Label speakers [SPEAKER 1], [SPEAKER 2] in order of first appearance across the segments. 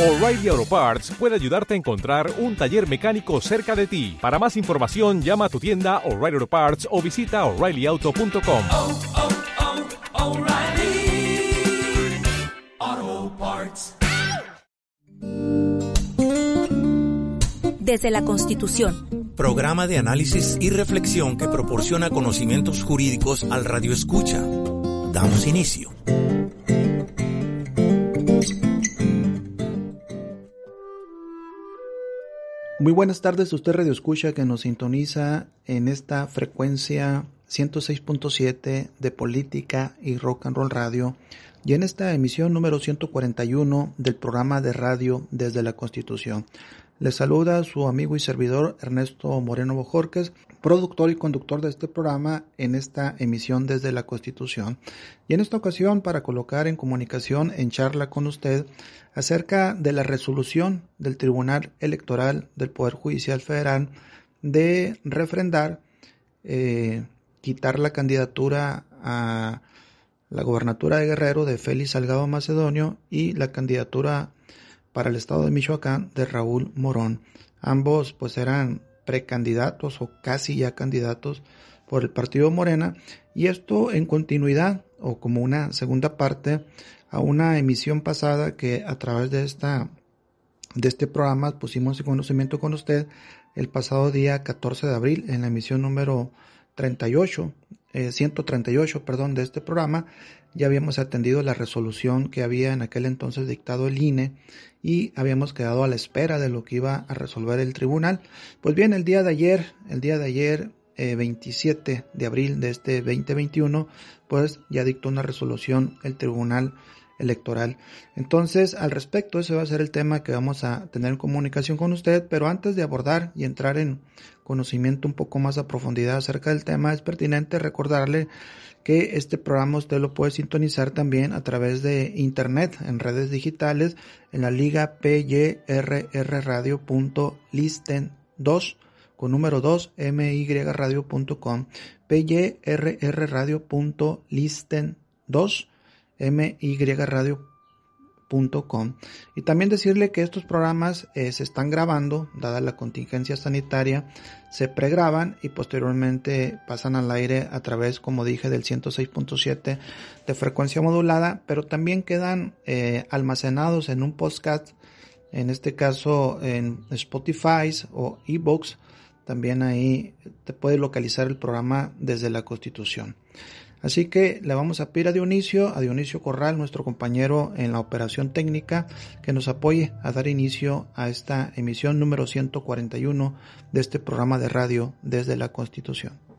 [SPEAKER 1] O'Reilly Auto Parts puede ayudarte a encontrar un taller mecánico cerca de ti. Para más información, llama a tu tienda O'Reilly Auto Parts o visita oreillyauto.com.
[SPEAKER 2] oh, oh, Parts.
[SPEAKER 3] Desde la Constitución.
[SPEAKER 4] Programa de análisis y reflexión que proporciona conocimientos jurídicos al radio escucha. Damos inicio.
[SPEAKER 5] Muy buenas tardes, usted Radio Escucha que nos sintoniza en esta frecuencia 106.7 de Política y Rock and Roll Radio y en esta emisión número 141 del programa de radio desde la Constitución. Le saluda su amigo y servidor Ernesto Moreno Bojorques, productor y conductor de este programa en esta emisión desde la Constitución. Y en esta ocasión para colocar en comunicación en charla con usted acerca de la resolución del Tribunal Electoral del Poder Judicial Federal de refrendar, eh, quitar la candidatura a la gobernatura de Guerrero de Félix Salgado Macedonio y la candidatura para el estado de Michoacán de Raúl Morón. Ambos pues eran precandidatos o casi ya candidatos por el partido Morena y esto en continuidad o como una segunda parte a una emisión pasada que a través de esta de este programa pusimos en conocimiento con usted el pasado día 14 de abril en la emisión número 38 eh, 138 perdón de este programa ya habíamos atendido la resolución que había en aquel entonces dictado el INE y habíamos quedado a la espera de lo que iba a resolver el tribunal. Pues bien, el día de ayer, el día de ayer, eh, 27 de abril de este 2021, pues ya dictó una resolución el tribunal electoral. Entonces, al respecto, ese va a ser el tema que vamos a tener en comunicación con usted, pero antes de abordar y entrar en conocimiento un poco más a profundidad acerca del tema, es pertinente recordarle que este programa usted lo puede sintonizar también a través de internet, en redes digitales, en la liga pyrrradio.listen 2 con número 2 myradio.com pyrrradio.listen 2 myradio.com y también decirle que estos programas eh, se están grabando dada la contingencia sanitaria se pregraban y posteriormente pasan al aire a través como dije del 106.7 de frecuencia modulada pero también quedan eh, almacenados en un podcast en este caso en Spotify o ebooks. También ahí te puede localizar el programa desde la constitución Así que le vamos a pedir a Dionisio, a Dionisio Corral, nuestro compañero en la operación técnica, que nos apoye a dar inicio a esta emisión número 141 de este programa de radio desde la Constitución.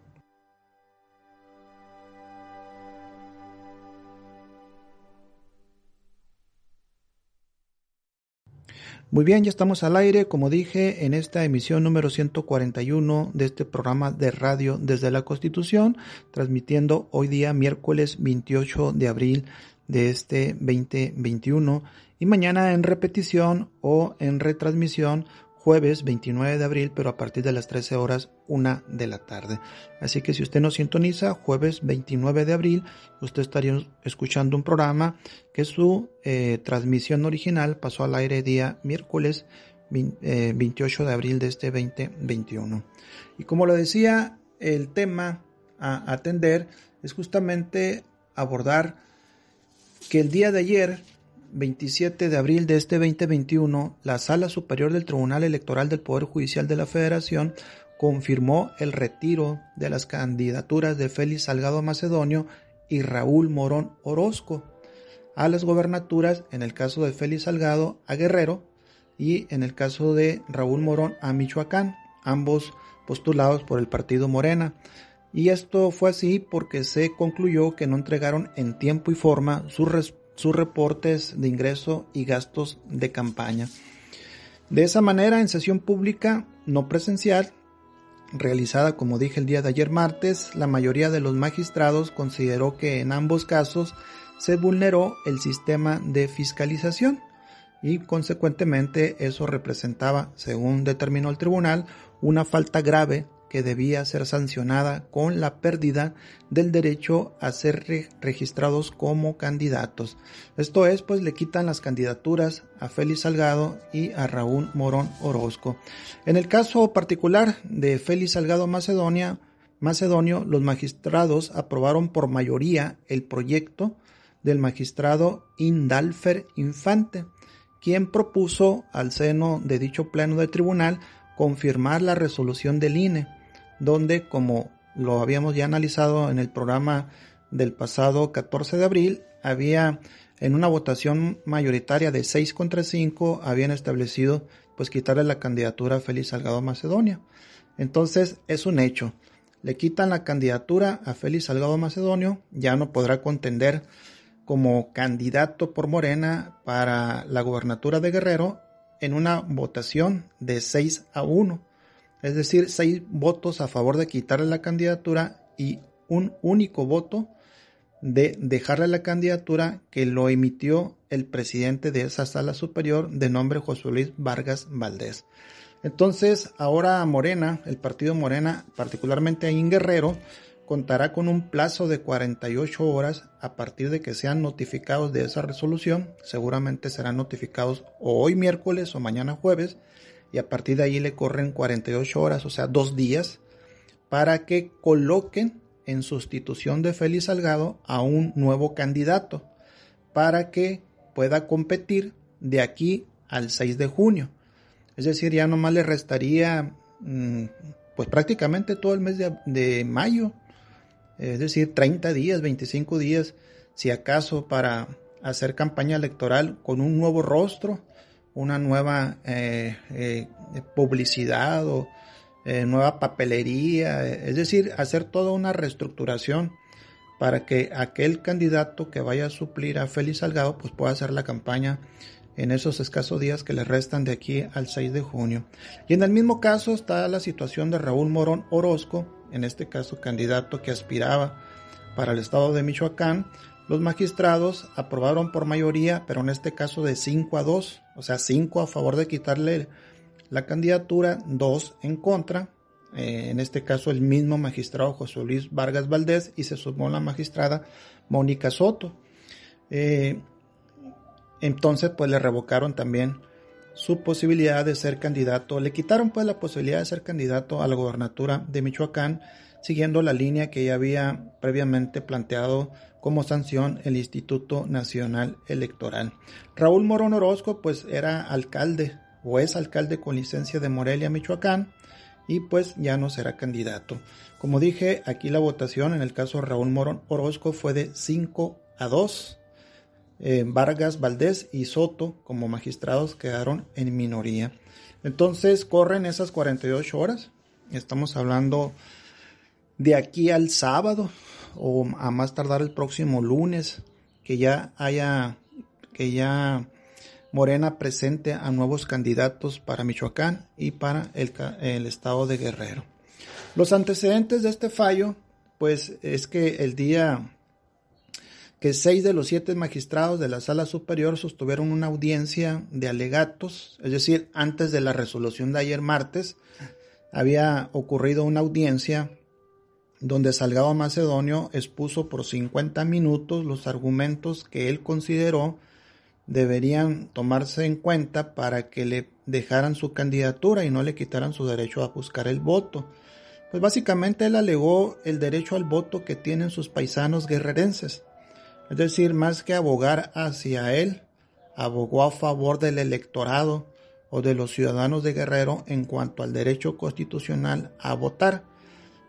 [SPEAKER 5] Muy bien, ya estamos al aire, como dije, en esta emisión número 141 de este programa de radio desde la Constitución, transmitiendo hoy día miércoles 28 de abril de este 2021 y mañana en repetición o en retransmisión jueves 29 de abril, pero a partir de las 13 horas, una de la tarde. Así que si usted nos sintoniza, jueves 29 de abril, usted estaría escuchando un programa que su eh, transmisión original pasó al aire día miércoles 20, eh, 28 de abril de este 2021. Y como lo decía, el tema a atender es justamente abordar que el día de ayer 27 de abril de este 2021, la Sala Superior del Tribunal Electoral del Poder Judicial de la Federación confirmó el retiro de las candidaturas de Félix Salgado Macedonio y Raúl Morón Orozco a las gobernaturas, en el caso de Félix Salgado a Guerrero y en el caso de Raúl Morón a Michoacán, ambos postulados por el partido Morena. Y esto fue así porque se concluyó que no entregaron en tiempo y forma sus sus reportes de ingreso y gastos de campaña. De esa manera, en sesión pública no presencial, realizada como dije el día de ayer martes, la mayoría de los magistrados consideró que en ambos casos se vulneró el sistema de fiscalización y consecuentemente eso representaba, según determinó el tribunal, una falta grave que debía ser sancionada con la pérdida del derecho a ser re registrados como candidatos. Esto es, pues le quitan las candidaturas a Félix Salgado y a Raúl Morón Orozco. En el caso particular de Félix Salgado Macedonia, Macedonio, los magistrados aprobaron por mayoría el proyecto del magistrado Indalfer Infante, quien propuso al seno de dicho pleno del tribunal confirmar la resolución del INE, donde, como lo habíamos ya analizado en el programa del pasado 14 de abril, había en una votación mayoritaria de 6 contra 5 habían establecido pues quitarle la candidatura a Félix Salgado Macedonia. Entonces es un hecho. Le quitan la candidatura a Félix Salgado Macedonio, ya no podrá contender como candidato por Morena para la gobernatura de Guerrero en una votación de 6 a 1. Es decir, 6 votos a favor de quitarle la candidatura y un único voto de dejarle la candidatura que lo emitió el presidente de esa sala superior de nombre José Luis Vargas Valdés. Entonces, ahora Morena, el partido Morena, particularmente ahí en Guerrero, contará con un plazo de 48 horas a partir de que sean notificados de esa resolución. Seguramente serán notificados hoy miércoles o mañana jueves y a partir de ahí le corren 48 horas, o sea, dos días, para que coloquen en sustitución de Félix Salgado a un nuevo candidato para que pueda competir de aquí al 6 de junio. Es decir, ya nomás le restaría mm, pues prácticamente todo el mes de, mayo. Es decir, 30 días, 25 días, si acaso, para hacer campaña electoral con un nuevo rostro, una nueva eh, eh, publicidad o eh, nueva papelería, es decir, hacer toda una reestructuración para que aquel candidato que vaya a suplir a Félix Salgado pues pueda hacer la campaña en esos escasos días que le restan de aquí al 6 de junio. Y en el mismo caso está la situación de Raúl Morón Orozco, en este caso candidato que aspiraba para el estado de Michoacán. Los magistrados aprobaron por mayoría, pero en este caso de 5 a 2, o sea, 5 a favor de quitarle la candidatura, 2 en contra. Eh, en este caso el mismo magistrado José Luis Vargas Valdés y se sumó la magistrada Mónica Soto. Eh, entonces pues le revocaron también su posibilidad de ser candidato, le quitaron pues la posibilidad de ser candidato a la gobernatura de Michoacán, siguiendo la línea que ya había previamente planteado como sanción el Instituto Nacional Electoral. Raúl Morón Orozco pues era alcalde o es alcalde con licencia de Morelia, Michoacán, y pues ya no será candidato. Como dije, aquí la votación en el caso de Raúl Morón Orozco fue de 5 a 2 eh, Vargas, Valdés y Soto como magistrados quedaron en minoría. Entonces corren esas 48 horas. Estamos hablando de aquí al sábado o a más tardar el próximo lunes que ya haya que ya Morena presente a nuevos candidatos para Michoacán y para el, el estado de Guerrero. Los antecedentes de este fallo, pues es que el día que seis de los siete magistrados de la sala superior sostuvieron una audiencia de alegatos, es decir, antes de la resolución de ayer martes, había ocurrido una audiencia donde Salgado Macedonio expuso por 50 minutos los argumentos que él consideró deberían tomarse en cuenta para que le dejaran su candidatura y no le quitaran su derecho a buscar el voto. Pues básicamente él alegó el derecho al voto que tienen sus paisanos guerrerenses es decir, más que abogar hacia él, abogó a favor del electorado o de los ciudadanos de Guerrero en cuanto al derecho constitucional a votar,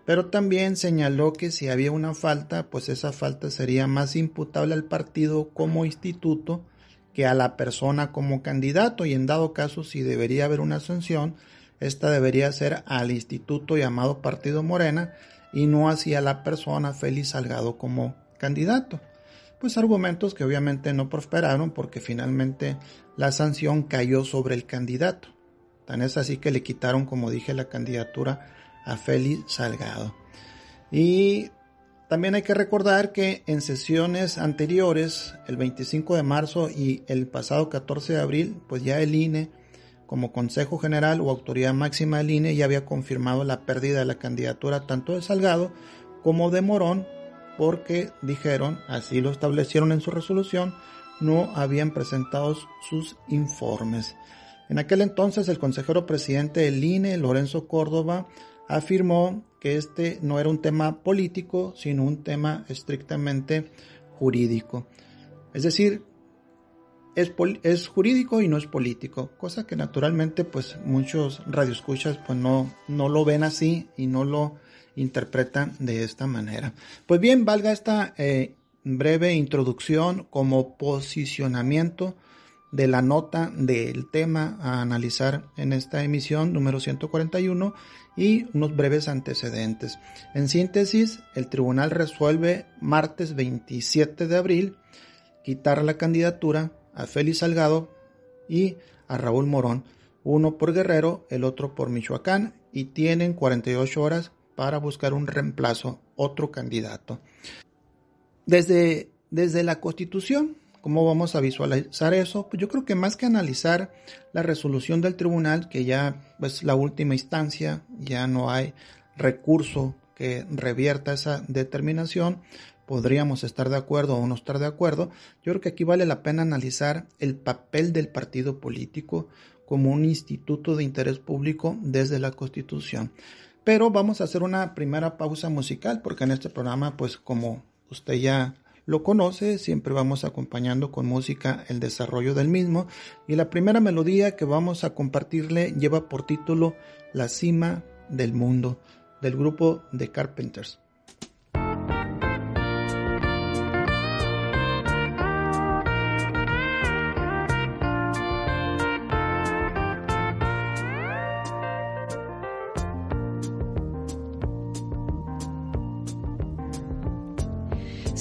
[SPEAKER 5] pero también señaló que si había una falta, pues esa falta sería más imputable al partido como instituto que a la persona como candidato y en dado caso si debería haber una sanción, esta debería ser al instituto llamado Partido Morena y no hacia la persona Félix Salgado como candidato pues argumentos que obviamente no prosperaron porque finalmente la sanción cayó sobre el candidato. Tan es así que le quitaron, como dije, la candidatura a Félix Salgado. Y también hay que recordar que en sesiones anteriores, el 25 de marzo y el pasado 14 de abril, pues ya el INE como Consejo General o Autoridad Máxima del INE ya había confirmado la pérdida de la candidatura tanto de Salgado como de Morón porque dijeron, así lo establecieron en su resolución, no habían presentado sus informes. En aquel entonces el consejero presidente del INE, Lorenzo Córdoba, afirmó que este no era un tema político, sino un tema estrictamente jurídico. Es decir, es, jurídico y no es político, cosa que naturalmente pues muchos radioescuchas pues no, no lo ven así y no lo interpretan de esta manera. Pues bien, valga esta eh, breve introducción como posicionamiento de la nota del tema a analizar en esta emisión número 141 y unos breves antecedentes. En síntesis, el tribunal resuelve martes 27 de abril quitar la candidatura a Félix Salgado y a Raúl Morón, uno por Guerrero, el otro por Michoacán, y tienen 48 horas para buscar un reemplazo, otro candidato. Desde, desde la Constitución, ¿cómo vamos a visualizar eso? Pues yo creo que más que analizar la resolución del tribunal, que ya es la última instancia, ya no hay recurso que revierta esa determinación, podríamos estar de acuerdo o no estar de acuerdo, yo creo que aquí vale la pena analizar el papel del partido político como un instituto de interés público desde la Constitución. Pero vamos a hacer una primera pausa musical porque en este programa, pues como usted ya lo conoce, siempre vamos acompañando con música el desarrollo del mismo y la primera melodía que vamos a compartirle lleva por título La cima del mundo del grupo The Carpenters.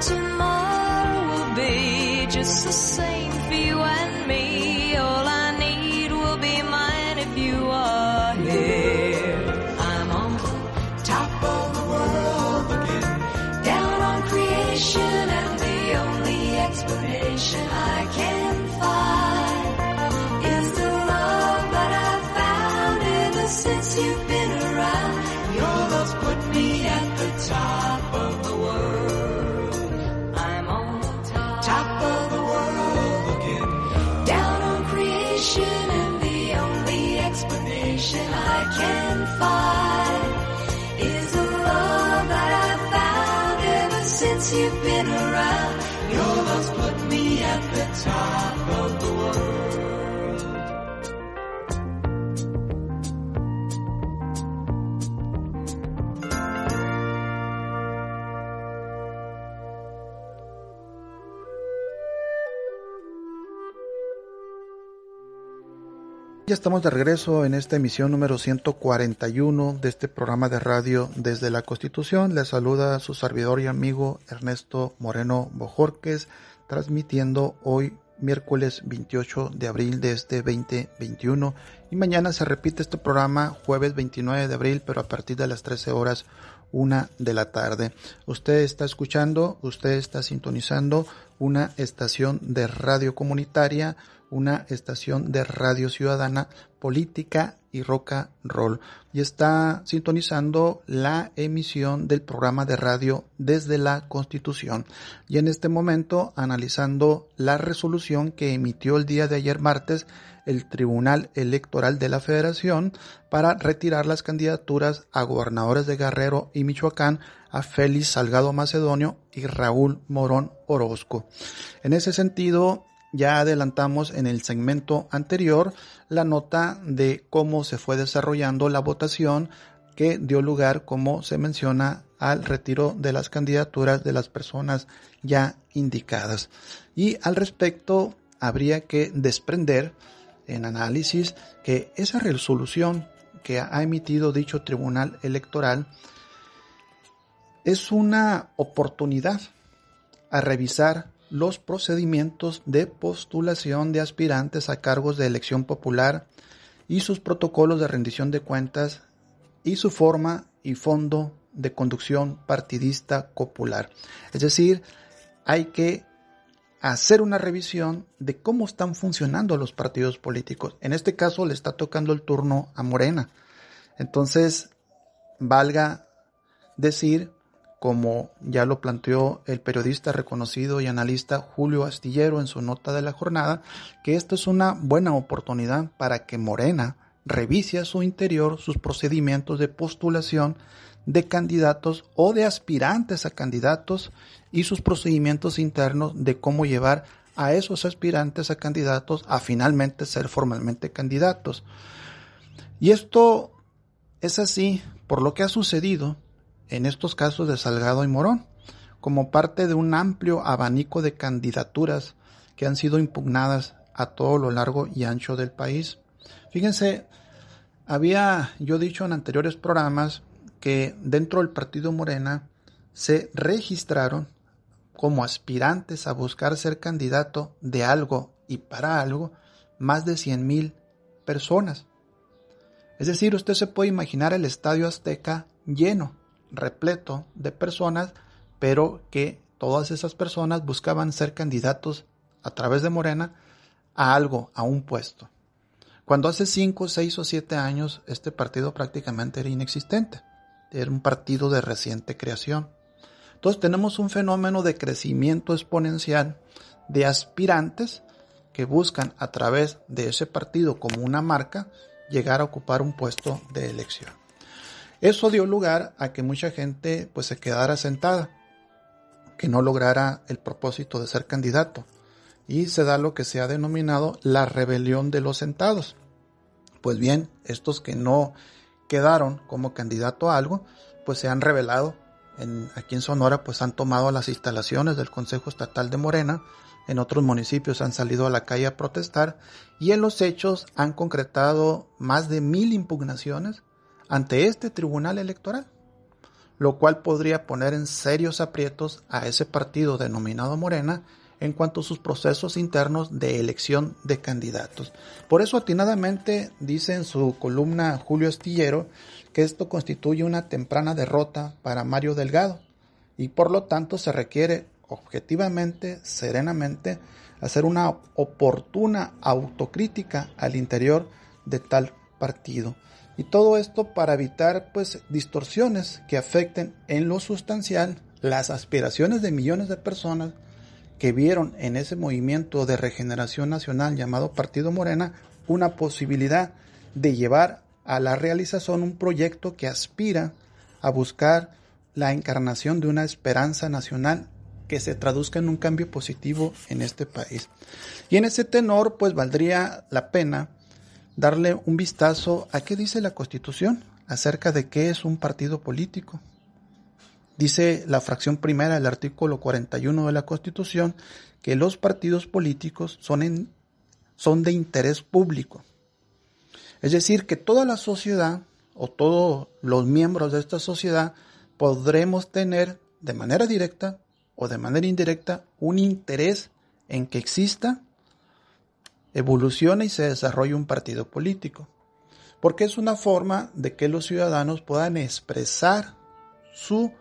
[SPEAKER 3] tomorrow will be just the same
[SPEAKER 5] Ya estamos de regreso en esta emisión número 141 de este programa de radio desde la Constitución. Les saluda su servidor y amigo Ernesto Moreno Bojorques, transmitiendo hoy miércoles 28 de abril de este 2021 y mañana se repite este programa jueves 29 de abril pero a partir de las 13 horas una de la tarde. Usted está escuchando, usted está sintonizando una estación de radio comunitaria una estación de radio ciudadana, política y rock and roll. Y está sintonizando la emisión del programa de radio desde la Constitución. Y en este momento analizando la resolución que emitió el día de ayer martes el Tribunal Electoral de la Federación para retirar las candidaturas a gobernadores de Guerrero y Michoacán a Félix Salgado Macedonio y Raúl Morón Orozco. En ese sentido, ya adelantamos en el segmento anterior la nota de cómo se fue desarrollando la votación que dio lugar, como se menciona, al retiro de las candidaturas de las personas ya indicadas. Y al respecto, habría que desprender en análisis que esa resolución que ha emitido dicho tribunal electoral es una oportunidad a revisar los procedimientos de postulación de aspirantes a cargos de elección popular y sus protocolos de rendición de cuentas y su forma y fondo de conducción partidista popular. Es decir, hay que hacer una revisión de cómo están funcionando los partidos políticos. En este caso le está tocando el turno a Morena. Entonces, valga decir como ya lo planteó el periodista reconocido y analista Julio Astillero en su nota de la jornada, que esto es una buena oportunidad para que Morena revise a su interior sus procedimientos de postulación de candidatos o de aspirantes a candidatos y sus procedimientos internos de cómo llevar a esos aspirantes a candidatos a finalmente ser formalmente candidatos. Y esto es así por lo que ha sucedido en estos casos de Salgado y Morón, como parte de un amplio abanico de candidaturas que han sido impugnadas a todo lo largo y ancho del país. Fíjense, había yo dicho en anteriores programas que dentro del partido Morena se registraron como aspirantes a buscar ser candidato de algo y para algo más de 100 mil personas. Es decir, usted se puede imaginar el Estadio Azteca lleno repleto de personas, pero que todas esas personas buscaban ser candidatos a través de Morena a algo, a un puesto. Cuando hace 5, 6 o 7 años este partido prácticamente era inexistente. Era un partido de reciente creación. Entonces tenemos un fenómeno de crecimiento exponencial de aspirantes que buscan a través de ese partido como una marca llegar a ocupar un puesto de elección. Eso dio lugar a que mucha gente pues se quedara sentada, que no lograra el propósito de ser candidato. Y se da lo que se ha denominado la rebelión de los sentados. Pues bien, estos que no quedaron como candidato a algo, pues se han rebelado. En, aquí en Sonora pues han tomado las instalaciones del Consejo Estatal de Morena, en otros municipios han salido a la calle a protestar y en los hechos han concretado más de mil impugnaciones ante este tribunal electoral, lo cual podría poner en serios aprietos a ese partido denominado Morena en cuanto a sus procesos internos de elección de candidatos. Por eso atinadamente dice en su columna Julio Estillero que esto constituye una temprana derrota para Mario Delgado y por lo tanto se requiere objetivamente, serenamente, hacer una oportuna autocrítica al interior de tal partido. Y todo esto para evitar pues distorsiones que afecten en lo sustancial las aspiraciones de millones de personas que vieron en ese movimiento de regeneración nacional llamado Partido Morena una posibilidad de llevar a la realización un proyecto que aspira a buscar la encarnación de una esperanza nacional que se traduzca en un cambio positivo en este país. Y en ese tenor, pues valdría la pena darle un vistazo a qué dice la Constitución acerca de qué es un partido político. Dice la fracción primera del artículo 41 de la Constitución que los partidos políticos son, son de interés público. Es decir, que toda la sociedad o todos los miembros de esta sociedad podremos tener de manera directa o de manera indirecta un interés en que exista, evolucione y se desarrolle un partido político. Porque es una forma de que los ciudadanos puedan expresar su,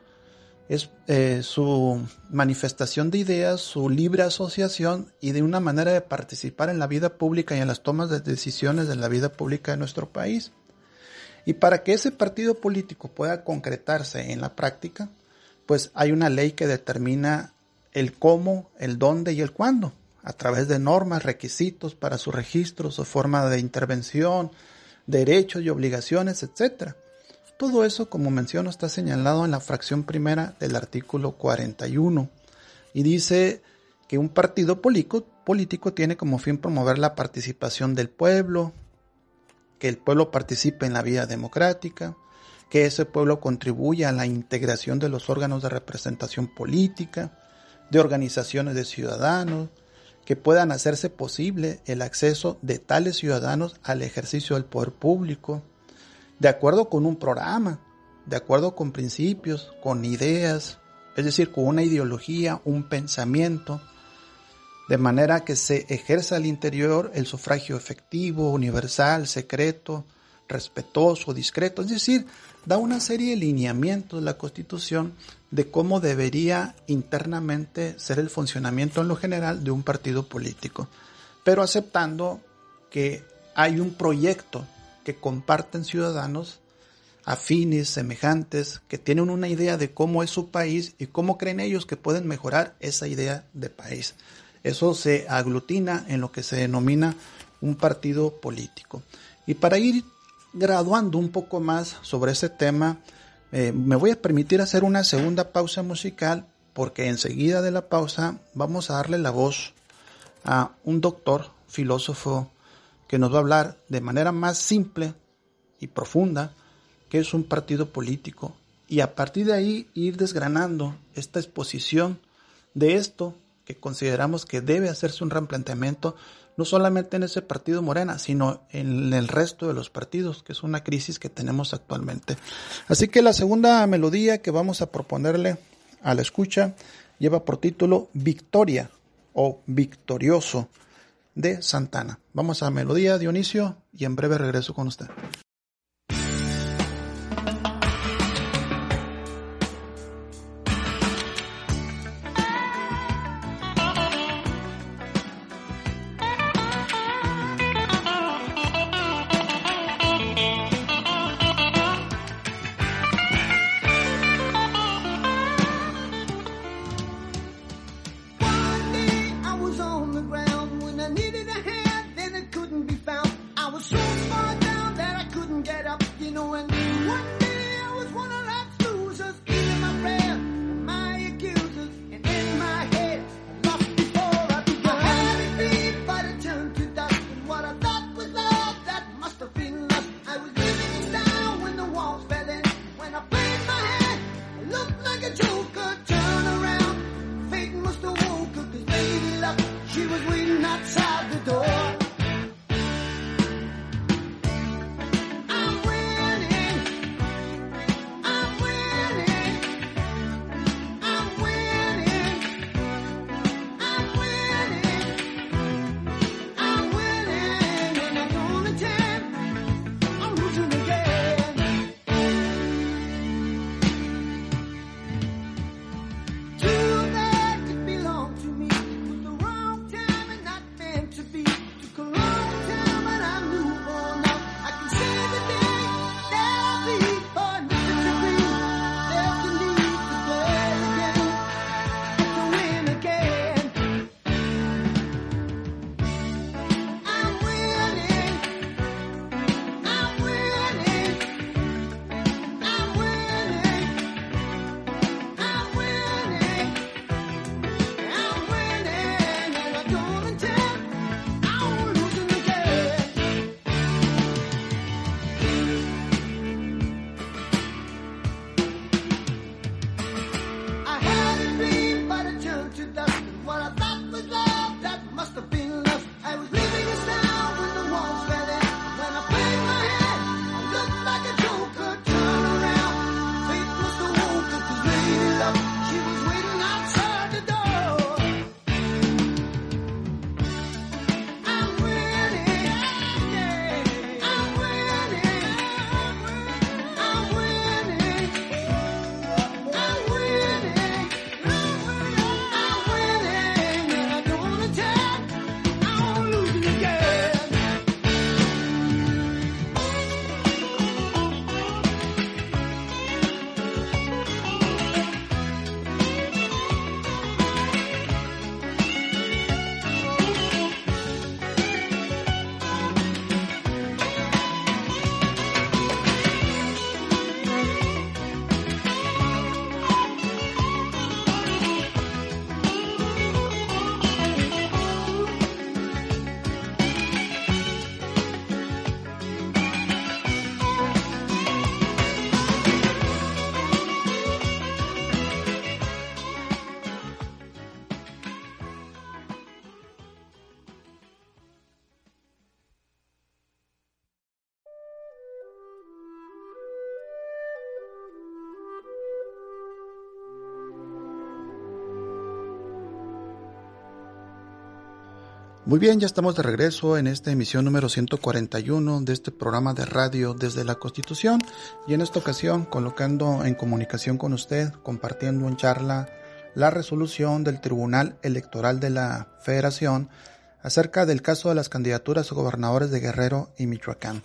[SPEAKER 5] eh, su manifestación de ideas, su libre asociación y de una manera de participar en la vida pública y en las tomas de decisiones de la vida pública de nuestro país. Y para que ese partido político pueda concretarse en la práctica, pues hay una ley que determina el cómo, el dónde y el cuándo, a través de normas, requisitos para su registro, su forma de intervención, derechos y obligaciones, etc. Todo eso, como menciono, está señalado en la fracción primera del artículo 41 y dice que un partido político, político tiene como fin promover la participación del pueblo, que el pueblo participe en la vida democrática, que ese pueblo contribuya a la integración de los órganos de representación política, de organizaciones de ciudadanos, que puedan hacerse posible el acceso de tales ciudadanos al ejercicio del poder público, de acuerdo con un programa, de acuerdo con principios, con ideas, es decir, con una ideología, un pensamiento, de manera que se ejerza al interior el sufragio efectivo, universal, secreto, respetuoso, discreto, es decir, da una serie de lineamientos la Constitución de cómo debería internamente ser el funcionamiento en lo general de un partido político, pero aceptando que hay un proyecto que comparten ciudadanos afines, semejantes, que tienen una idea de cómo es su país y cómo creen ellos que pueden mejorar esa idea de país. Eso se aglutina en lo que se denomina un partido político. Y para ir graduando un poco más sobre ese tema, eh, me voy a permitir hacer una segunda pausa musical porque enseguida de la pausa vamos a darle la voz a un doctor, filósofo, que nos va a hablar de manera más simple y profunda que es un partido político y a partir de ahí ir desgranando esta exposición de esto que consideramos que debe hacerse un replanteamiento no solamente en ese partido Morena, sino en el resto de los partidos, que es una crisis que tenemos actualmente. Así que la segunda melodía que vamos a proponerle a la escucha lleva por título Victoria o Victorioso de Santana. Vamos a melodía, Dionisio, y en breve regreso con usted. Muy bien, ya estamos de regreso en esta emisión número 141 de este programa de radio desde la Constitución y en esta ocasión colocando en comunicación con usted, compartiendo en charla la resolución del Tribunal Electoral de la Federación acerca del caso de las candidaturas a gobernadores de Guerrero y Michoacán.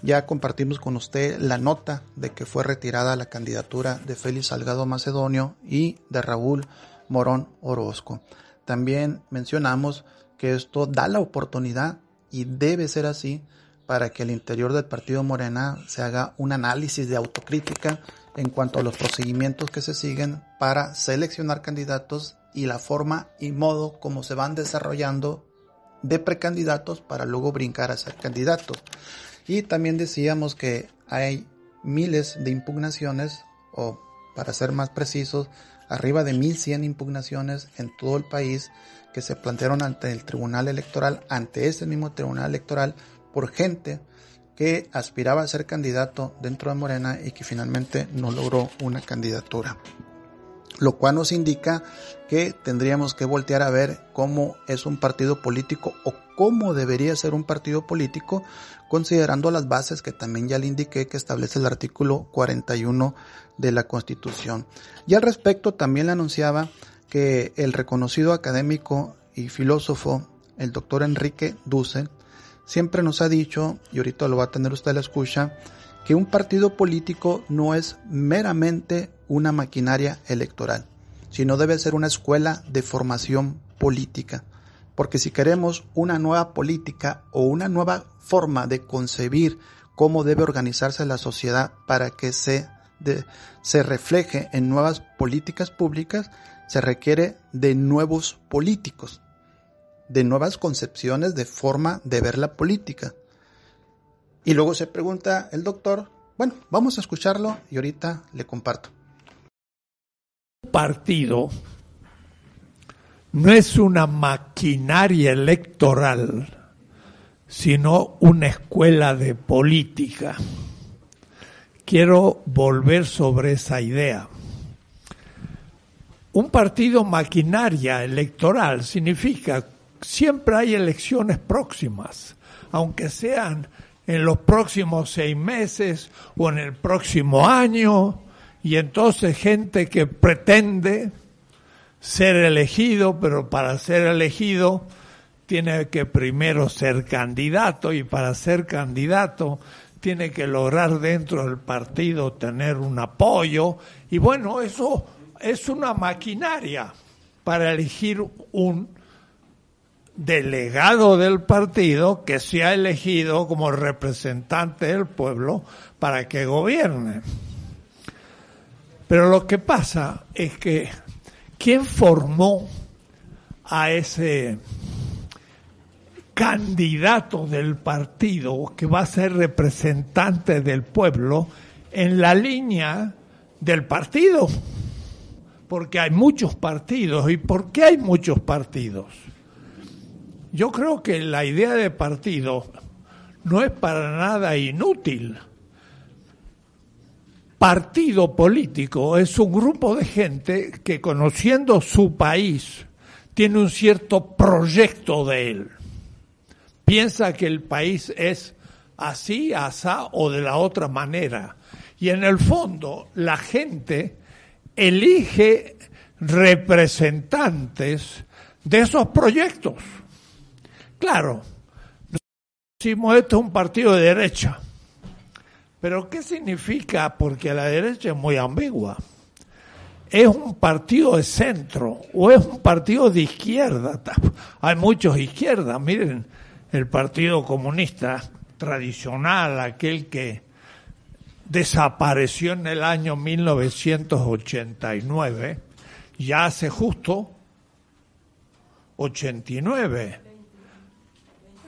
[SPEAKER 5] Ya compartimos con usted la nota de que fue retirada la candidatura de Félix Salgado Macedonio y de Raúl Morón Orozco. También mencionamos que esto da la oportunidad y debe ser así para que al interior del partido Morena se haga un análisis de autocrítica en cuanto a los procedimientos que se siguen para seleccionar candidatos y la forma y modo como se van desarrollando de precandidatos para luego brincar a ser candidatos. Y también decíamos que hay miles de impugnaciones, o para ser más precisos, arriba de 1100 impugnaciones en todo el país que se plantearon ante el Tribunal Electoral, ante ese mismo Tribunal Electoral, por gente que aspiraba a ser candidato dentro de Morena y que finalmente no logró una candidatura. Lo cual nos indica que tendríamos que voltear a ver cómo es un partido político o cómo debería ser un partido político, considerando las bases que también ya le indiqué que establece el artículo 41 de la Constitución. Y al respecto también le anunciaba que el reconocido académico y filósofo, el doctor Enrique Dussel, siempre nos ha dicho, y ahorita lo va a tener usted a la escucha, que un partido político no es meramente una maquinaria electoral, sino debe ser una escuela de formación política. Porque si queremos una nueva política o una nueva forma de concebir cómo debe organizarse la sociedad para que se, se refleje en nuevas políticas públicas, se requiere de nuevos políticos, de nuevas concepciones de forma de ver la política. Y luego se pregunta el doctor, bueno, vamos a escucharlo y ahorita le comparto.
[SPEAKER 6] partido no es una maquinaria electoral, sino una escuela de política. Quiero volver sobre esa idea. Un partido maquinaria electoral significa siempre hay elecciones próximas, aunque sean en los próximos seis meses o en el próximo año, y entonces gente que pretende ser elegido, pero para ser elegido tiene que primero ser candidato y para ser candidato tiene que lograr dentro del partido tener un apoyo y bueno, eso es una maquinaria para elegir un delegado del partido que sea elegido como representante del pueblo para que gobierne. Pero lo que pasa es que ¿quién formó a ese candidato del partido que va a ser representante del pueblo en la línea del partido? Porque hay muchos partidos. ¿Y por qué hay muchos partidos? Yo creo que la idea de partido no es para nada inútil. Partido político es un grupo de gente que conociendo su país tiene un cierto proyecto de él. Piensa que el país es así, asá o de la otra manera. Y en el fondo la gente elige representantes de esos proyectos. Claro, decimos esto es un partido de derecha. Pero ¿qué significa? Porque la derecha es muy ambigua. ¿Es un partido de centro o es un partido de izquierda? Hay muchos de izquierda. Miren, el Partido Comunista tradicional, aquel que desapareció en el año 1989, ya hace justo 89.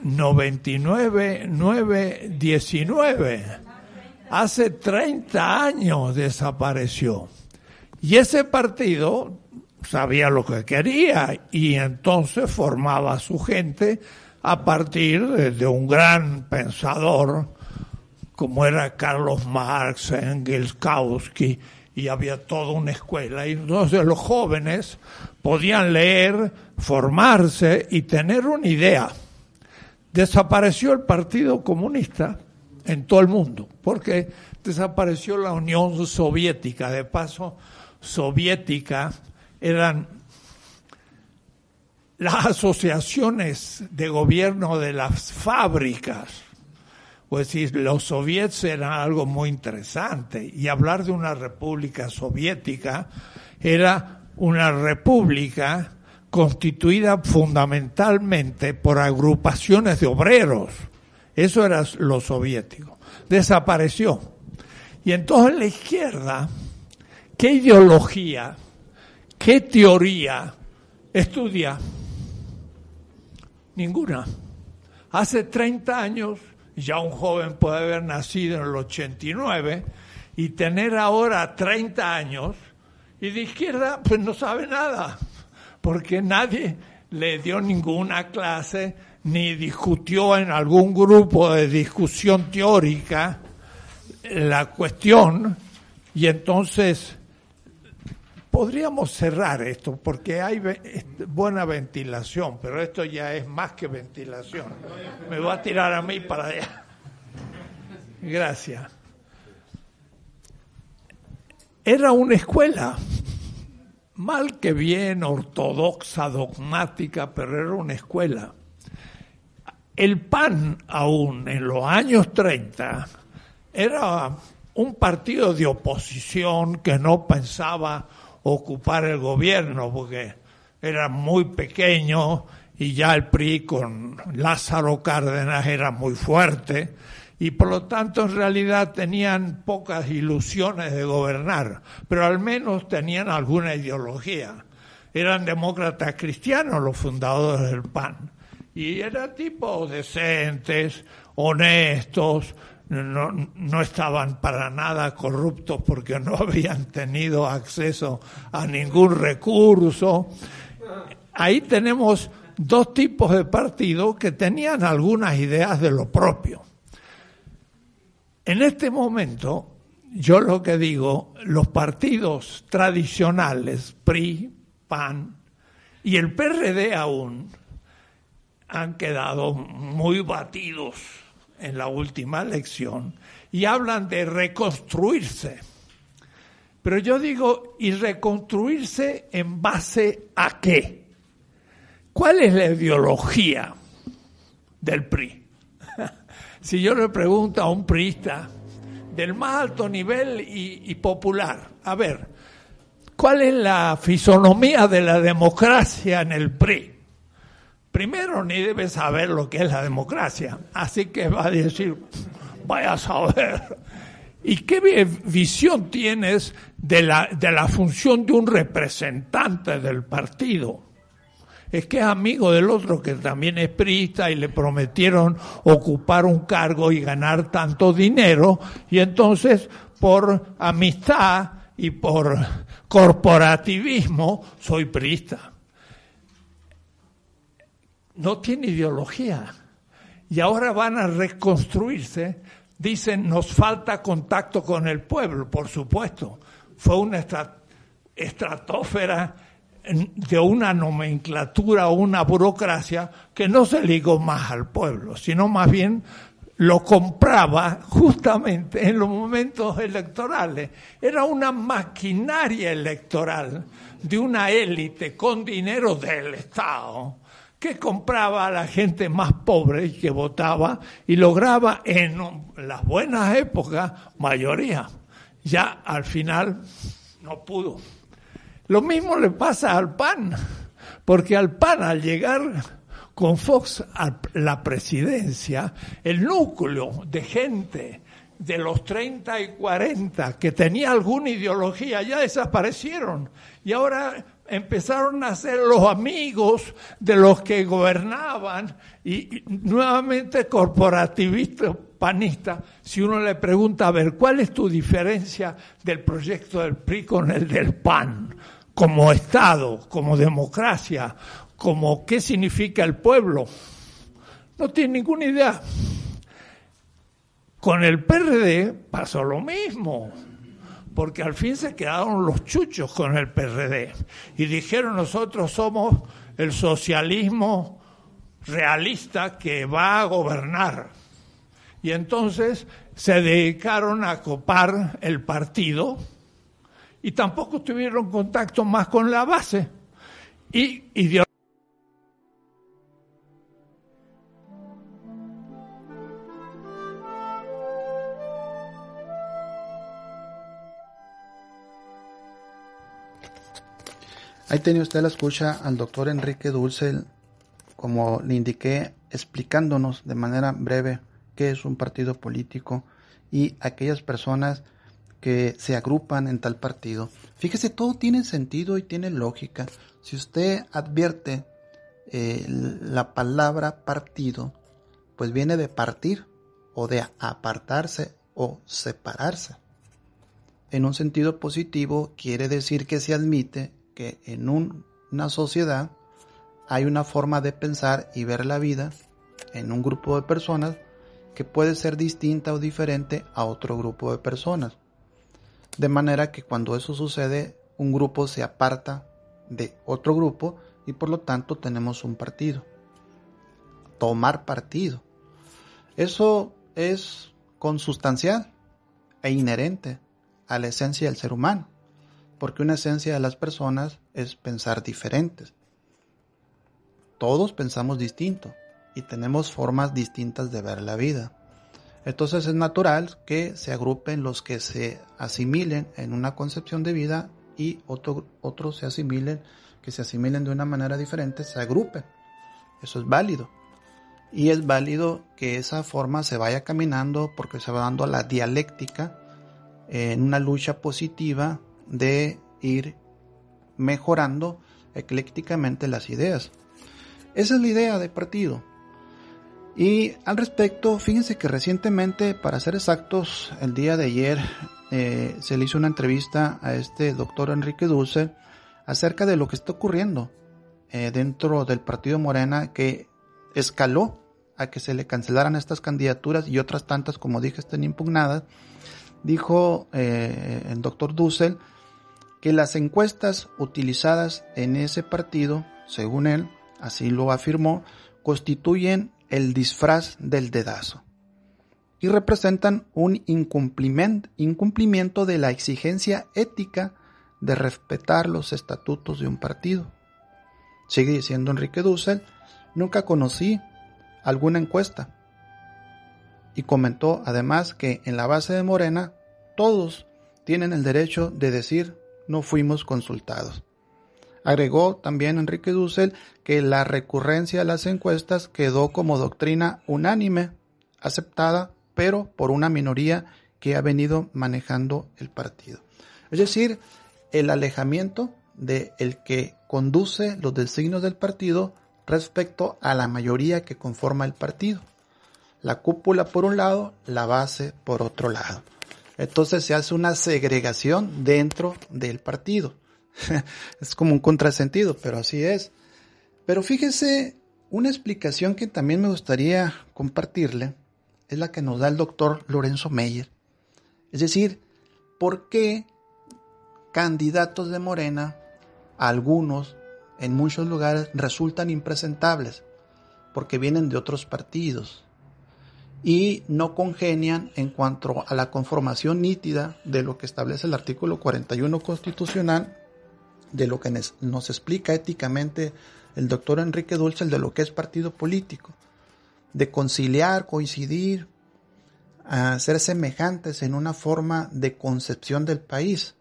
[SPEAKER 6] 99, 9, 19. Hace 30 años desapareció. Y ese partido sabía lo que quería y entonces formaba su gente a partir de un gran pensador como era Carlos Marx, Engels, Kautsky y había toda una escuela. Y entonces los jóvenes podían leer, formarse y tener una idea. Desapareció el Partido Comunista en todo el mundo, porque desapareció la Unión Soviética. De paso, soviética eran las asociaciones de gobierno de las fábricas. Pues sí, los soviets eran algo muy interesante y hablar de una república soviética era una república constituida fundamentalmente por agrupaciones de obreros. Eso era lo soviético. Desapareció. Y entonces la izquierda, ¿qué ideología, qué teoría estudia? Ninguna. Hace 30 años, ya un joven puede haber nacido en el 89 y tener ahora 30 años y de izquierda pues no sabe nada, porque nadie le dio ninguna clase ni discutió en algún grupo de discusión teórica la cuestión. Y entonces podríamos cerrar esto porque hay buena ventilación, pero esto ya es más que ventilación. Me va a tirar a mí para allá. Gracias. Era una escuela, mal que bien, ortodoxa, dogmática, pero era una escuela. El PAN aún en los años 30 era un partido de oposición que no pensaba ocupar el gobierno porque era muy pequeño y ya el PRI con Lázaro Cárdenas era muy fuerte y por lo tanto en realidad tenían pocas ilusiones de gobernar, pero al menos tenían alguna ideología. Eran demócratas cristianos los fundadores del PAN y eran tipos decentes, honestos, no, no estaban para nada corruptos porque no habían tenido acceso a ningún recurso. Ahí tenemos dos tipos de partidos que tenían algunas ideas de lo propio. En este momento, yo lo que digo, los partidos tradicionales, PRI, PAN y el PRD aún, han quedado muy batidos en la última elección y hablan de reconstruirse. Pero yo digo, ¿y reconstruirse en base a qué? ¿Cuál es la ideología del PRI? si yo le pregunto a un priista del más alto nivel y, y popular, a ver, ¿cuál es la fisonomía de la democracia en el PRI? Primero ni debe saber lo que es la democracia, así que va a decir, vaya a saber. ¿Y qué vi- visión tienes de la, de la función de un representante del partido? Es que es amigo del otro que también es priista y le prometieron ocupar un cargo y ganar tanto dinero y entonces por amistad y por corporativismo soy priista no tiene ideología. Y ahora van a reconstruirse. Dicen, nos falta contacto con el pueblo, por supuesto. Fue una estra- estratosfera de una nomenclatura o una burocracia que no se ligó más al pueblo, sino más bien lo compraba justamente en los momentos electorales. Era una maquinaria electoral de una élite con dinero del Estado que compraba a la gente más pobre y que votaba y lograba en las buenas épocas mayoría. Ya al final no pudo. Lo mismo le pasa al PAN, porque al PAN al llegar con Fox a la presidencia, el núcleo de gente de los 30 y 40 que tenía alguna ideología ya desaparecieron y ahora empezaron a ser los amigos de los que gobernaban y, nuevamente corporativistas panistas. Si uno le pregunta, a ver, ¿cuál es tu diferencia del proyecto del PRI con el del PAN? Como Estado, como democracia, como qué significa el pueblo. No tiene ninguna idea. Con el PRD pasó lo mismo. Porque al fin se quedaron los chuchos con el PRD y dijeron nosotros somos el socialismo realista que va a gobernar. Y entonces se dedicaron a copar el partido y tampoco tuvieron contacto más con la base. Y
[SPEAKER 5] Ahí tenía usted la escucha al doctor Enrique Dulce, como le indiqué, explicándonos de manera breve qué es un partido político y aquellas personas que se agrupan en tal partido. Fíjese, todo tiene sentido y tiene lógica. Si usted advierte eh, la palabra partido, pues viene de partir o de apartarse o separarse. En un sentido positivo quiere decir que se admite que en un- una sociedad hay una forma de pensar y ver la vida en un grupo de personas que puede ser distinta o diferente a otro grupo de personas. De manera que cuando eso sucede, un grupo se aparta de otro grupo y por lo tanto tenemos un partido. Tomar partido. Eso es consustancial e inherente a la esencia del ser humano, porque una esencia de las personas es pensar diferentes. Todos pensamos distinto y tenemos formas distintas de ver la vida. Entonces es natural que se agrupen los que se asimilen en una concepción de vida y otro- otros se asimilen, que se asimilen de una manera diferente, se agrupen. Eso es válido. Y es válido que esa forma se vaya caminando porque se va dando la dialéctica en una lucha positiva de ir mejorando eclécticamente las ideas. Esa es la idea de partido. Y al respecto, fíjense que recientemente, para ser exactos, el día de ayer eh, se le hizo una entrevista a este doctor Enrique Dulce acerca de lo que está ocurriendo eh, dentro del partido Morena que escaló a que se le cancelaran estas candidaturas y otras tantas, como dije, estén impugnadas. Dijo eh, el doctor Dussel que las encuestas utilizadas en ese partido, según él, así lo afirmó, constituyen el disfraz del dedazo y representan un incumplimiento de la exigencia ética de respetar los estatutos de un partido. Sigue diciendo Enrique Dussel, nunca conocí alguna encuesta. Y comentó además que en la base de Morena todos tienen el derecho de decir no fuimos consultados. Agregó también Enrique Dussel que la recurrencia a las encuestas quedó como doctrina unánime, aceptada, pero por una minoría que ha venido manejando el partido. Es decir, el alejamiento de el que conduce los designios del partido respecto a la mayoría que conforma el partido. La cúpula por un lado, la base por otro lado. Entonces se hace una segregación dentro del partido. es como un contrasentido, pero así es. Pero fíjese, una explicación que también me gustaría compartirle es la que nos da el doctor Lorenzo Meyer. Es decir, ¿por qué candidatos de Morena, algunos en muchos lugares resultan impresentables? Porque vienen de otros partidos y no congenian en cuanto a la conformación nítida de lo que establece el artículo 41 constitucional, de lo que nos, explica éticamente el doctor Enrique Dulce, de lo que es partido político, de conciliar, coincidir, a ser semejantes en una forma de concepción del país.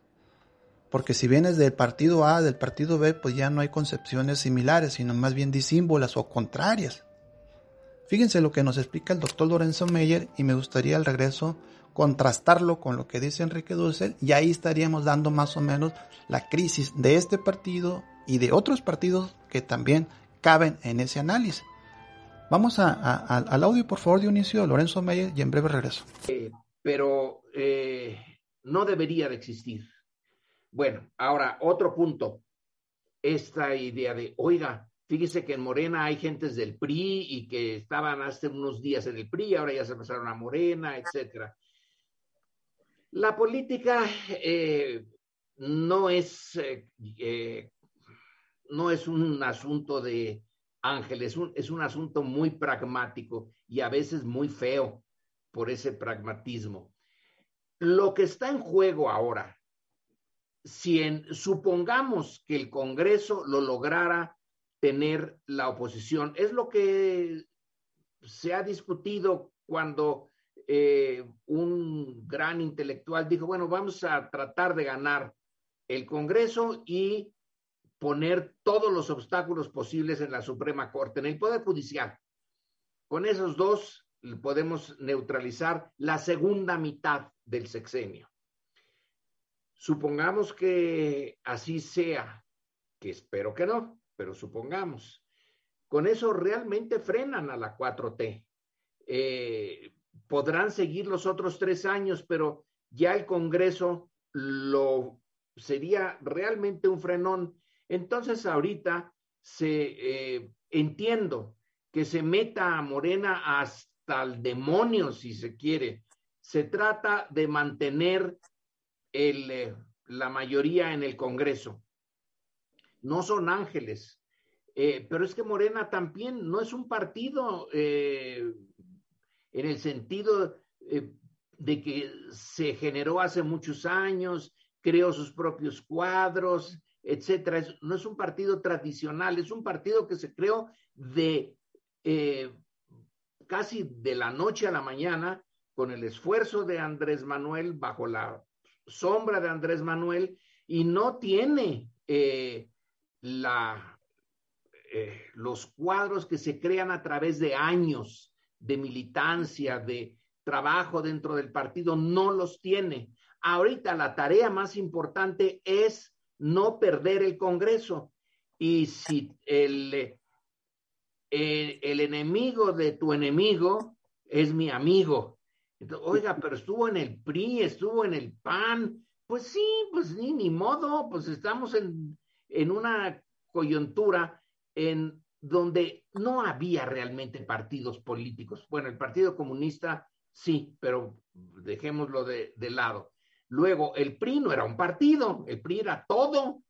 [SPEAKER 5] Porque si vienes del partido A, del partido B, pues ya no hay concepciones similares, sino más bien disímbolas o contrarias. Fíjense lo que nos explica el doctor Lorenzo Meyer y me gustaría al regreso contrastarlo con lo que dice Enrique Dussel y ahí estaríamos dando más o menos la crisis de este partido y de otros partidos que también caben en ese análisis. Vamos al audio, por favor, Dionisio, Lorenzo Meyer, y en breve regreso.
[SPEAKER 7] Eh, pero eh, no debería de existir. Bueno, ahora otro punto. Esta idea de, oiga, fíjese que en Morena hay gentes del PRI y que estaban hace unos días en el PRI, ahora ya se pasaron a Morena, etcétera. La política eh, no es eh, eh, no es un asunto de ángeles, es un, es un asunto muy pragmático y a veces muy feo por ese pragmatismo. Lo que está en juego ahora, si en- supongamos que el Congreso lo lograra tener la oposición, es lo que se ha discutido cuando eh, un gran intelectual dijo, bueno, vamos a tratar de ganar el Congreso y poner todos los obstáculos posibles en la Suprema Corte, en el Poder Judicial. Con esos dos podemos neutralizar la segunda mitad del sexenio. Supongamos que así sea, que espero que no, pero supongamos. Con eso realmente frenan a la 4T. Eh, podrán seguir los otros tres años, pero ya el Congreso lo sería realmente un frenón. Entonces ahorita se eh, entiendo que se meta a Morena hasta el demonio, si se quiere. Se trata de mantener el, eh, la mayoría en el Congreso. No son ángeles, eh, pero es que Morena también no es un partido eh, en el sentido eh, de que se generó hace muchos años, creó sus propios cuadros, etcétera. No es un partido tradicional, es un partido que se creó de casi de la noche a la mañana con el esfuerzo de Andrés Manuel, bajo la sombra de Andrés Manuel, y no tiene la, eh, los cuadros que se crean a través de años de militancia, de trabajo dentro del partido, no los tiene. Ahorita la tarea más importante es no perder el Congreso. Y si el, eh, el, enemigo de tu enemigo es mi amigo. Oiga, pero estuvo en el PRI, estuvo en el PAN. Pues sí, pues ni, ni modo, pues estamos en, en una coyuntura en donde no había realmente partidos políticos. Bueno, el Partido Comunista sí, pero dejémoslo de, de lado. Luego, el PRI no era un partido, el PRI era todo.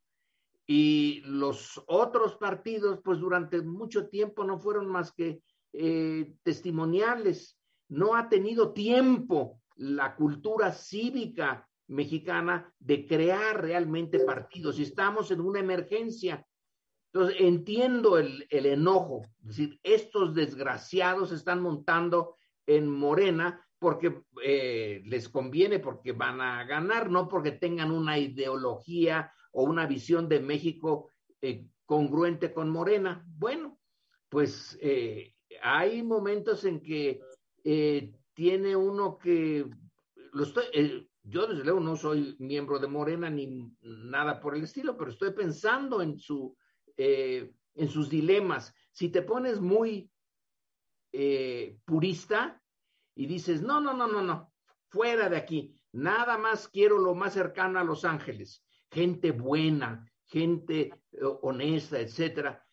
[SPEAKER 7] Y los otros partidos, pues durante mucho tiempo no fueron más que eh, testimoniales. No ha tenido tiempo la cultura cívica mexicana de crear realmente partidos. Y estamos en una emergencia. Entonces, entiendo el, enojo. Es decir, estos desgraciados están montando en Morena porque eh, les conviene, porque van a ganar, no porque tengan una ideología o una visión de México eh, congruente con Morena. Bueno, pues eh, hay momentos en que tiene uno que yo desde luego no soy miembro de Morena ni nada por el estilo, pero estoy pensando en su eh, en sus dilemas. Si te pones muy eh, purista y dices, no, no, no, no, no, fuera de aquí, nada más quiero lo más cercano a Los Ángeles, gente buena, gente eh, honesta, etcétera.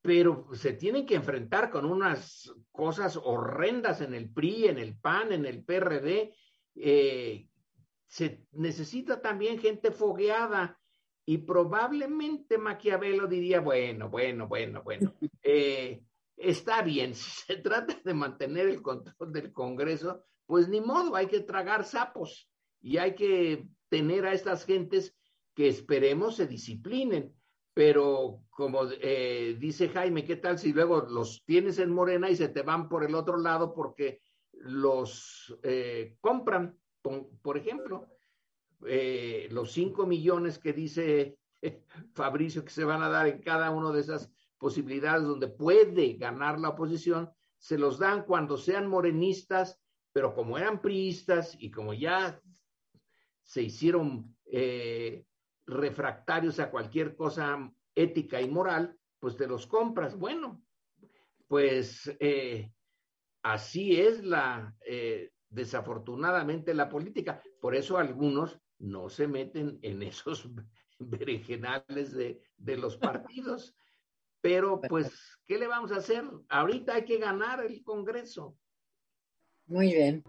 [SPEAKER 7] Pero se tienen que enfrentar con unas cosas horrendas en el PRI, en el PAN, en el PRD. Eh, se necesita también gente fogueada y probablemente Maquiavelo diría, bueno, bueno, bueno, bueno, eh, está bien, si se trata de mantener el control del Congreso, pues ni modo, hay que tragar sapos y hay que tener a estas gentes que esperemos se disciplinen. Pero como eh, dice Jaime, ¿qué tal si luego los tienes en Morena y se te van por el otro lado porque los eh, compran, por, ejemplo? eh, los cinco millones que dice Fabricio que se van a dar en cada una de esas posibilidades donde puede ganar la oposición, se los dan cuando sean morenistas, pero como eran priistas y como ya se hicieron eh, refractarios a cualquier cosa ética y moral, pues te los compras. Bueno, pues eh, así es la, desafortunadamente la política. Por eso algunos no se meten en esos berenjenales de, de los partidos. Pero pues, ¿qué le vamos a hacer? Ahorita hay que ganar el Congreso.
[SPEAKER 8] Muy bien.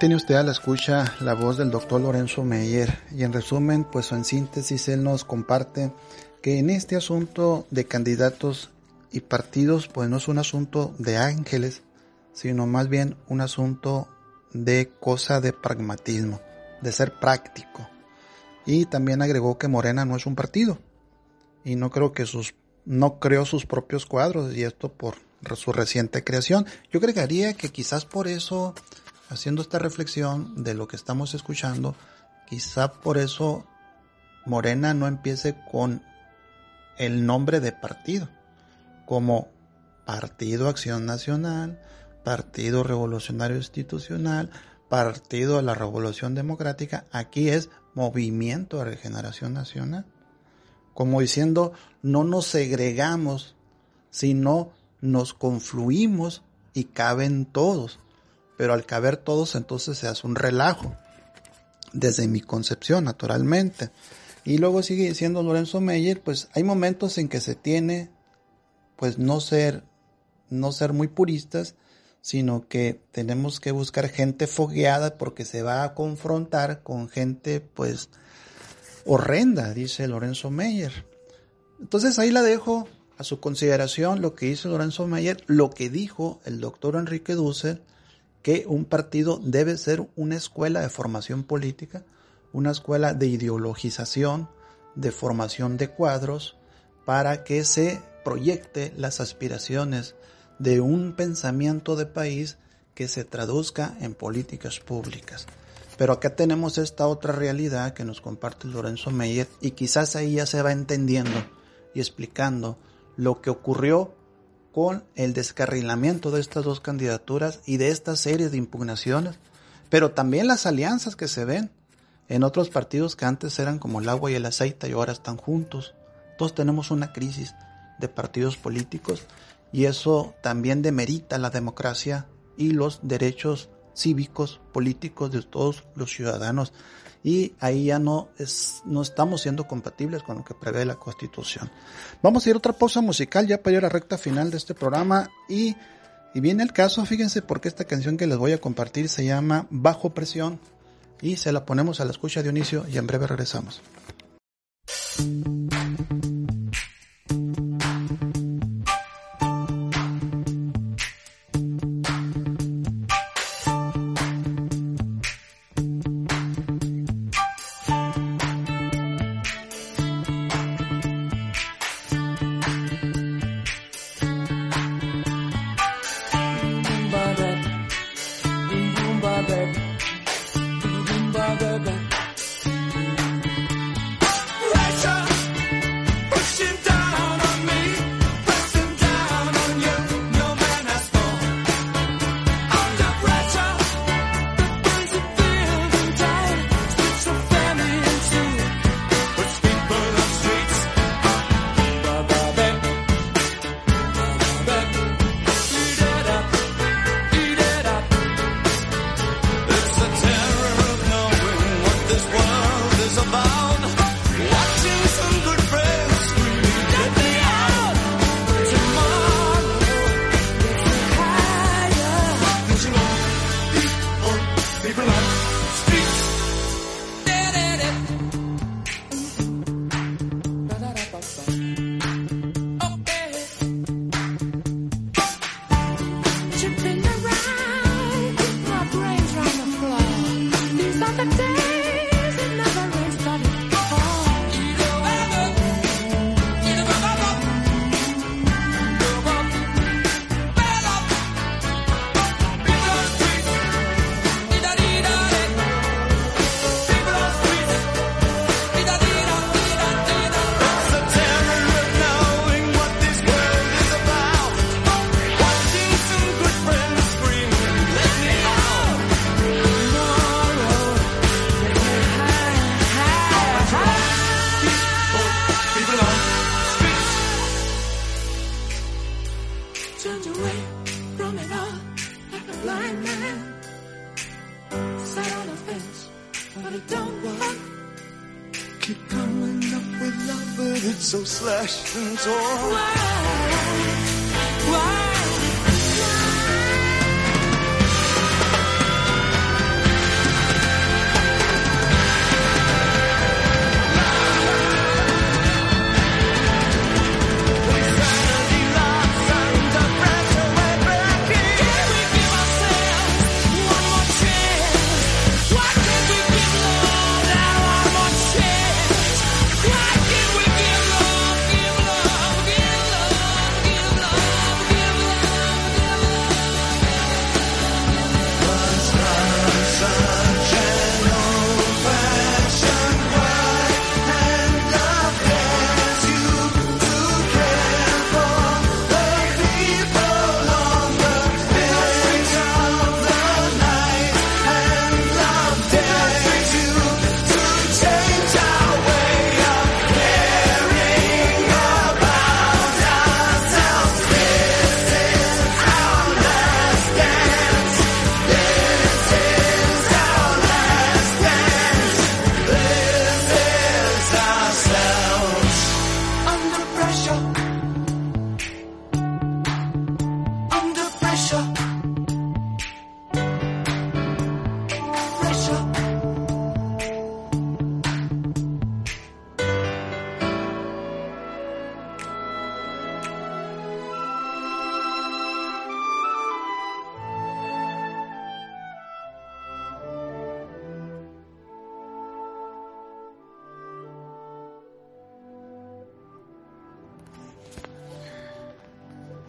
[SPEAKER 5] Tiene usted a la escucha la voz del doctor Lorenzo Meyer y en resumen, pues en síntesis, él nos comparte que en este asunto de candidatos y partidos, pues no es un asunto de ángeles, sino más bien un asunto de cosa de pragmatismo, de ser práctico. Y también agregó que Morena no es un partido y no creo que sus no creó sus propios cuadros y esto por su reciente creación. Yo agregaría que quizás por eso haciendo esta reflexión de lo que estamos escuchando, quizá por eso Morena no empiece con el nombre de partido, como Partido Acción Nacional, Partido Revolucionario Institucional, Partido de la Revolución Democrática, aquí es Movimiento de Regeneración Nacional. Como diciendo, no nos segregamos, sino nos confluimos y caben todos pero al caber todos entonces se hace un relajo, desde mi concepción naturalmente. Y luego sigue diciendo Lorenzo Meyer, pues hay momentos en que se tiene, pues no ser, no ser muy puristas, sino que tenemos que buscar gente fogueada porque se va a confrontar con gente pues horrenda, dice Lorenzo Meyer. Entonces ahí la dejo a su consideración lo que dice Lorenzo Meyer, lo que dijo el doctor Enrique Dussel, que un partido debe ser una escuela de formación política, una escuela de ideologización, de formación de cuadros, para que se proyecte las aspiraciones de un pensamiento de país que se traduzca en políticas públicas. Pero acá tenemos esta otra realidad que nos comparte Lorenzo Meyer y quizás ahí ya se va entendiendo y explicando lo que ocurrió con el descarrilamiento de estas dos candidaturas y de esta serie de impugnaciones, pero también las alianzas que se ven en otros partidos que antes eran como el agua y el aceite y ahora están juntos. Todos tenemos una crisis de partidos políticos y eso también demerita la democracia y los derechos cívicos, políticos de todos los ciudadanos y ahí ya no, es, no estamos siendo compatibles con lo que prevé la Constitución. Vamos a ir a otra pausa musical ya para ir a la recta final de este programa y, y viene el caso, fíjense porque esta canción que les voy a compartir se llama Bajo Presión y se la ponemos a la escucha de Dionisio y en breve regresamos.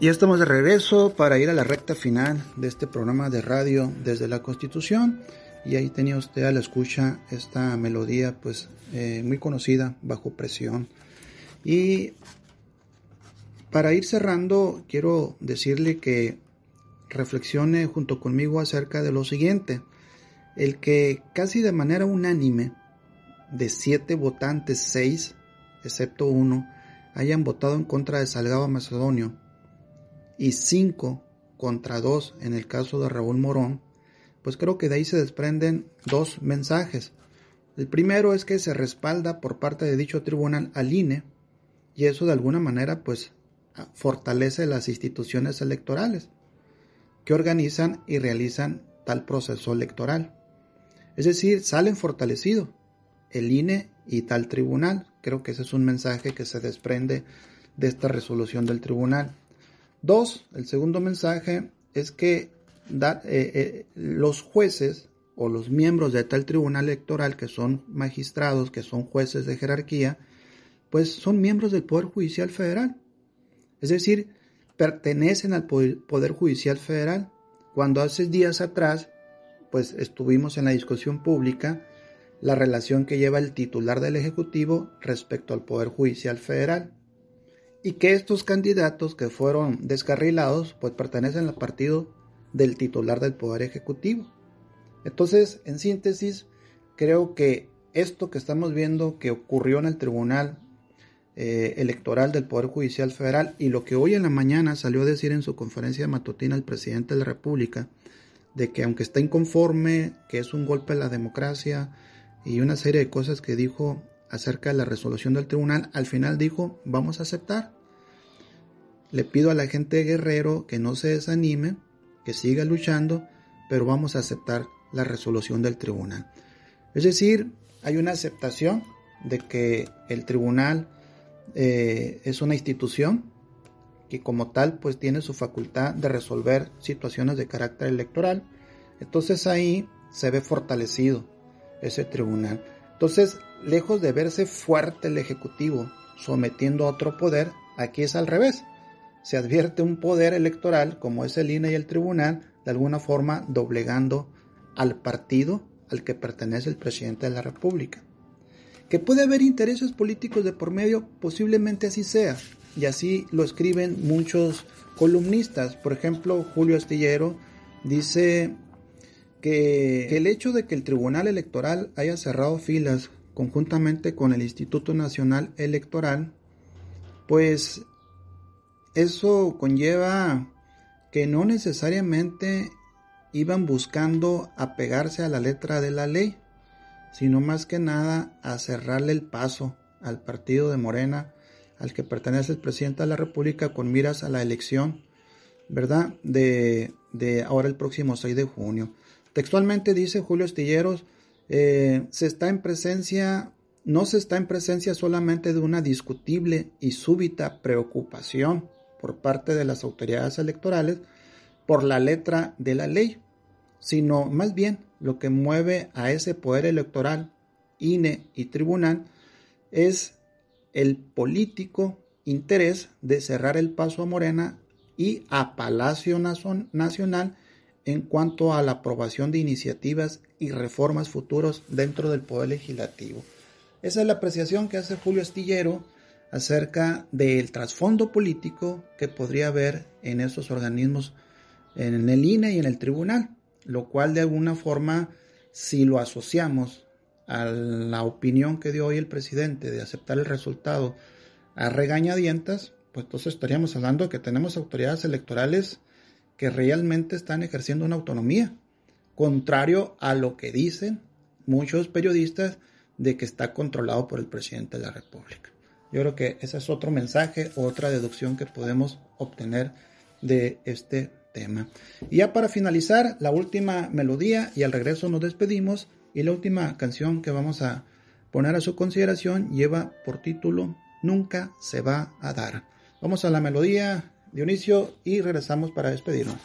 [SPEAKER 5] Ya estamos de regreso para ir a la recta final de este programa de radio desde la Constitución. Y ahí tenía usted a la escucha esta melodía, pues eh, muy conocida, Bajo Presión. Y para ir cerrando, quiero decirle que reflexione junto conmigo acerca de lo siguiente. El que casi de manera unánime, de siete votantes, seis, excepto uno, hayan votado en contra de Salgado Macedonio y cinco contra dos en el caso de Raúl Morón, pues creo que de ahí se desprenden dos mensajes. El primero es que se respalda por parte de dicho tribunal al INE y eso de alguna manera pues fortalece las instituciones electorales que organizan y realizan tal proceso electoral. Es decir, salen fortalecidos el INE y tal tribunal. Creo que ese es un mensaje que se desprende de esta resolución del tribunal. Dos, el segundo mensaje es que eh, eh, los jueces o los miembros de tal tribunal electoral que son magistrados, que son jueces de jerarquía, pues son miembros del Poder Judicial Federal. Es decir, pertenecen al Poder Judicial Federal. Cuando hace días atrás, pues estuvimos en la discusión pública, la relación que lleva el titular del Ejecutivo respecto al Poder Judicial Federal. Y que estos candidatos que fueron descarrilados, pues pertenecen al partido del titular del Poder Ejecutivo. Entonces, en síntesis, creo que esto que estamos viendo que ocurrió en el Tribunal eh, Electoral del Poder Judicial Federal y lo que hoy en la mañana salió a decir en su conferencia matutina el presidente de la República, de que aunque está inconforme, que es un golpe a la democracia y una serie de cosas que dijo acerca de la resolución del tribunal, al final dijo, vamos a aceptar. Le pido a la gente Guerrero que no se desanime, que siga luchando, pero vamos a aceptar la resolución del tribunal. Es decir, hay una aceptación de que el tribunal eh, es una institución que como tal pues tiene su facultad de resolver situaciones de carácter electoral. Entonces ahí se ve fortalecido ese tribunal. Entonces, lejos de verse fuerte el Ejecutivo sometiendo a otro poder, aquí es al revés. Se advierte un poder electoral como es el INE y el tribunal, de alguna forma doblegando al partido al que pertenece el presidente de la República. Que puede haber intereses políticos de por medio, posiblemente así sea, y así lo escriben muchos columnistas. Por ejemplo, Julio Astillero dice que el hecho de que el Tribunal Electoral haya cerrado filas conjuntamente con el Instituto Nacional Electoral, pues eso conlleva que no necesariamente iban buscando apegarse a la letra de la ley, sino más que nada a cerrarle el paso al partido de Morena al que pertenece el presidente de la República con miras a la elección, ¿verdad? De, de ahora el próximo 6 de junio. Textualmente dice Julio Estilleros, eh, se está en presencia, no se está en presencia solamente de una discutible y súbita preocupación por parte de las autoridades electorales por la letra de la ley, sino más bien lo que mueve a ese poder electoral, INE y tribunal, es el político interés de cerrar el paso a Morena y a Palacio Nacional en cuanto a la aprobación de iniciativas y reformas futuros dentro del Poder Legislativo. Esa es la apreciación que hace Julio Astillero acerca del trasfondo político que podría haber en estos organismos, en el INE y en el tribunal, lo cual de alguna forma, si lo asociamos a la opinión que dio hoy el presidente de aceptar el resultado a regañadientas, pues entonces estaríamos hablando de que tenemos autoridades electorales que realmente están ejerciendo una autonomía, contrario a lo que dicen muchos periodistas de que está controlado por el presidente de la República. Yo creo que ese es otro mensaje, otra deducción que podemos obtener de este tema. Y ya para finalizar, la última melodía y al regreso nos despedimos y la última canción que vamos a poner a su consideración lleva por título Nunca se va a dar. Vamos a la melodía, Dionisio, y regresamos para despedirnos.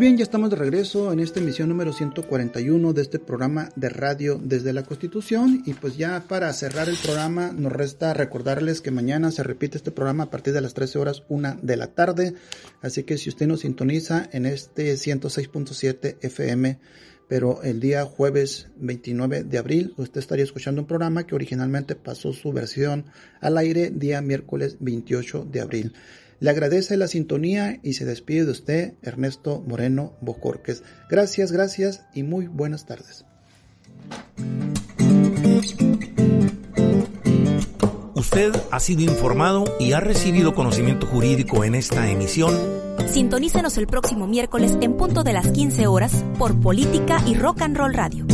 [SPEAKER 5] Bien, ya estamos de regreso en esta emisión número 141 de este programa de radio desde la Constitución y pues ya para cerrar el programa nos resta recordarles que mañana se repite este programa a partir de las 13 horas 1 de la tarde, así que si usted nos sintoniza en este 106.7 FM, pero el día jueves 29 de abril usted estaría escuchando un programa que originalmente pasó su versión al aire día miércoles 28 de abril. Le agradece la sintonía y se despide de usted Ernesto Moreno Bocorques. Gracias, gracias y muy buenas tardes.
[SPEAKER 4] Usted ha sido informado y ha recibido conocimiento jurídico en esta emisión.
[SPEAKER 9] Sintonícenos el próximo miércoles en punto de las 15 horas por Política y Rock and Roll Radio.